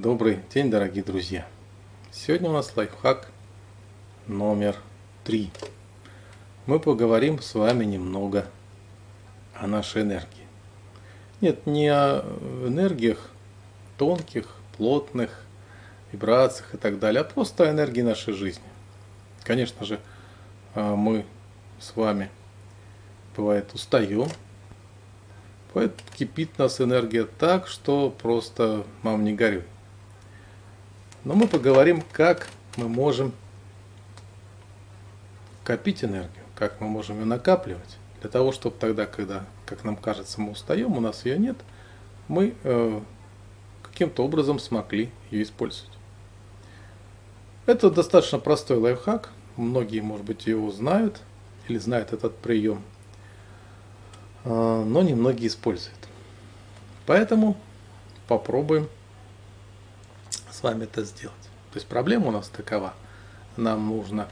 Добрый день, дорогие друзья! Сегодня у нас лайфхак номер три. Мы поговорим с вами немного о нашей энергии. Нет, не о энергиях тонких, плотных, вибрациях и так далее, а просто о энергии нашей жизни. Конечно же, а, мы с вами, бывает, устаем, бывает, кипит нас энергия так, что просто мам не горюй. Но мы поговорим, как мы можем копить энергию, как мы можем ее накапливать, для того, чтобы тогда, когда, как нам кажется, мы устаем, у нас ее нет, мы э, каким-то образом смогли ее использовать. Это достаточно простой лайфхак, многие, может быть, его знают или знают этот прием, э, но не многие используют. Поэтому попробуем с вами это сделать. То есть проблема у нас такова. Нам нужно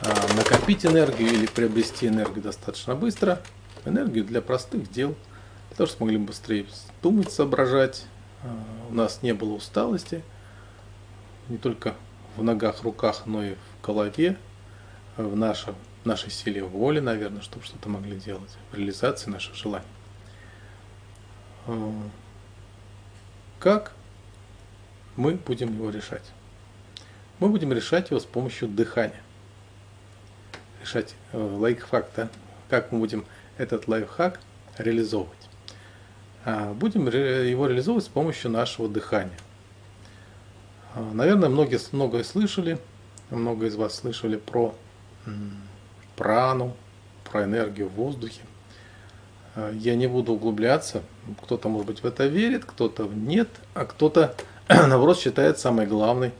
а, накопить энергию или приобрести энергию достаточно быстро. Энергию для простых дел, для того, чтобы могли быстрее думать, соображать. А, у нас не было усталости, не только в ногах, руках, но и в голове, в нашем, нашей силе воли, наверное, чтобы что-то могли делать, в реализации наших желаний. А, как мы будем его решать. Мы будем решать его с помощью дыхания. Решать э, лайфхак, да? Как мы будем этот лайфхак реализовывать. А, будем его реализовывать с помощью нашего дыхания. А, наверное, многие многое слышали, много из вас слышали про прану, про энергию в воздухе. А, я не буду углубляться. Кто-то, может быть, в это верит, кто-то нет, а кто-то наоборот, считает самой главной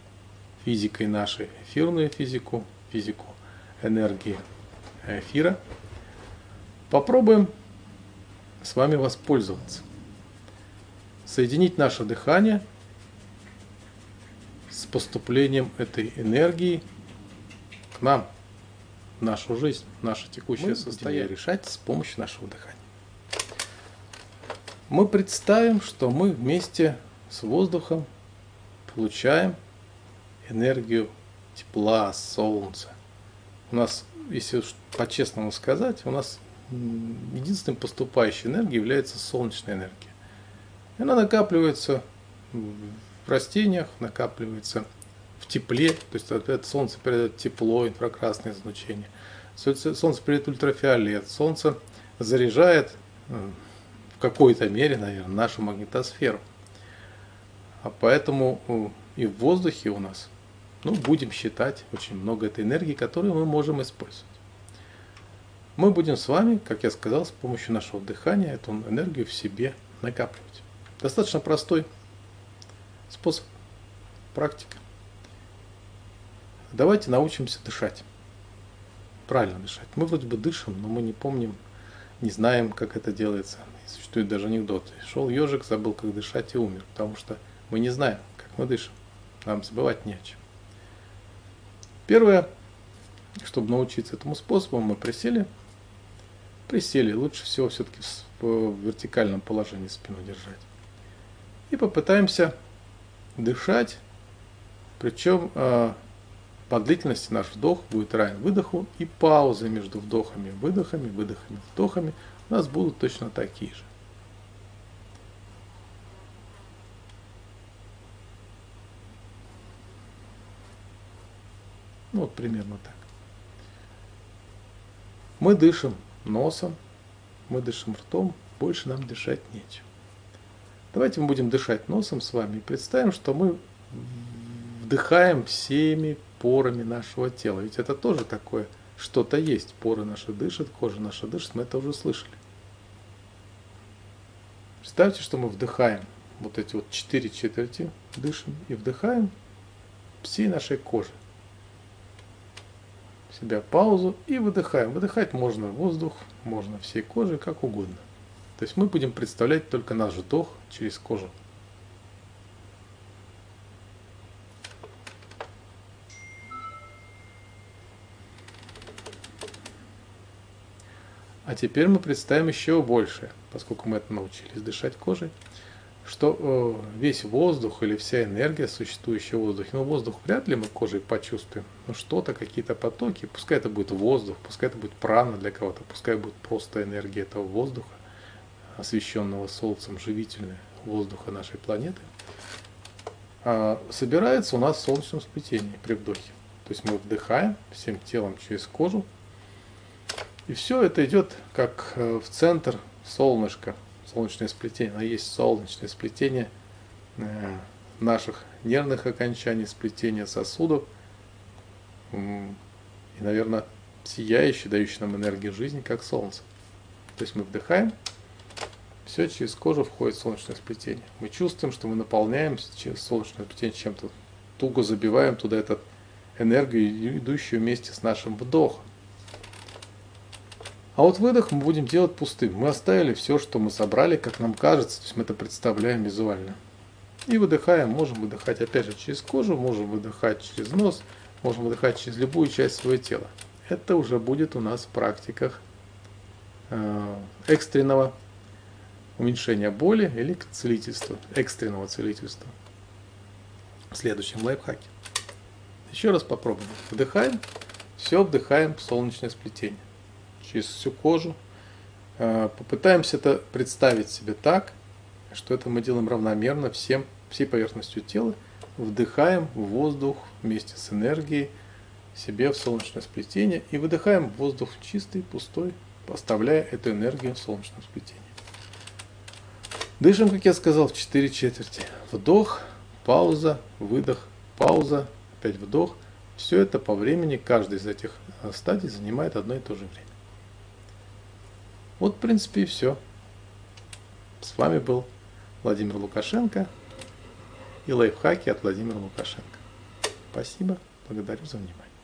физикой нашей эфирную физику, физику энергии эфира. Попробуем с вами воспользоваться. Соединить наше дыхание с поступлением этой энергии к нам, в нашу жизнь, в наше текущее Мы состояние решать с помощью нашего дыхания. Мы представим, что мы вместе с воздухом получаем энергию тепла, солнца. У нас, если по-честному сказать, у нас единственной поступающей энергией является солнечная энергия. Она накапливается в растениях, накапливается в тепле, то есть это солнце передает тепло, инфракрасное излучение. Солнце передает ультрафиолет, солнце заряжает э, в какой-то мере, наверное, нашу магнитосферу. А поэтому и в воздухе у нас, ну, будем считать, очень много этой энергии, которую мы можем использовать. Мы будем с вами, как я сказал, с помощью нашего дыхания эту энергию в себе накапливать. Достаточно простой способ, практика. Давайте научимся дышать. Правильно дышать. Мы вроде бы дышим, но мы не помним, не знаем, как это делается. Существует даже анекдот. Шел ежик, забыл, как дышать и умер, потому что мы не знаем, как мы дышим. Нам забывать не о чем. Первое, чтобы научиться этому способу, мы присели. Присели. Лучше всего все-таки в вертикальном положении спину держать. И попытаемся дышать. Причем а, по длительности наш вдох будет равен выдоху и паузы между вдохами, выдохами, выдохами, вдохами у нас будут точно такие же. Ну, вот примерно так. Мы дышим носом, мы дышим ртом, больше нам дышать нечем. Давайте мы будем дышать носом с вами и представим, что мы вдыхаем всеми порами нашего тела. Ведь это тоже такое, что-то есть. Поры наши дышат, кожа наша дышит, мы это уже слышали. Представьте, что мы вдыхаем вот эти вот четыре четверти, дышим и вдыхаем всей нашей кожей себя паузу и выдыхаем. Выдыхать можно воздух, можно всей кожей, как угодно. То есть мы будем представлять только наш вдох через кожу. А теперь мы представим еще больше, поскольку мы это научились дышать кожей, что э, весь воздух или вся энергия, существующая в воздухе, ну воздух вряд ли мы кожей почувствуем, но что-то, какие-то потоки, пускай это будет воздух, пускай это будет прана для кого-то, пускай будет просто энергия этого воздуха, освещенного солнцем, живительная воздуха нашей планеты, а, собирается у нас в солнечном сплетении при вдохе. То есть мы вдыхаем всем телом через кожу, и все это идет как э, в центр солнышка, солнечное сплетение, но есть солнечное сплетение э, наших нервных окончаний, сплетение сосудов и, наверное, сияющий, дающий нам энергию жизни, как солнце. То есть мы вдыхаем, все через кожу входит солнечное сплетение. Мы чувствуем, что мы наполняем через солнечное сплетение чем-то, туго забиваем туда эту энергию, идущую вместе с нашим вдохом. А вот выдох мы будем делать пустым. Мы оставили все, что мы собрали, как нам кажется, то есть мы это представляем визуально. И выдыхаем, можем выдыхать опять же через кожу, можем выдыхать через нос, можем выдыхать через любую часть своего тела. Это уже будет у нас в практиках э, экстренного уменьшения боли или целительства, экстренного целительства. В следующем лайфхаке. Еще раз попробуем. Вдыхаем, все вдыхаем в солнечное сплетение через всю кожу. Э, попытаемся это представить себе так, что это мы делаем равномерно всем, всей поверхностью тела. Вдыхаем воздух вместе с энергией себе в солнечное сплетение и выдыхаем воздух чистый, пустой, поставляя эту энергию в солнечное сплетение. Дышим, как я сказал, в 4 четверти. Вдох, пауза, выдох, пауза, опять вдох. Все это по времени, каждый из этих э, стадий занимает одно и то же время. Вот, в принципе, и все. С вами был Владимир Лукашенко и лайфхаки от Владимира Лукашенко. Спасибо, благодарю за внимание.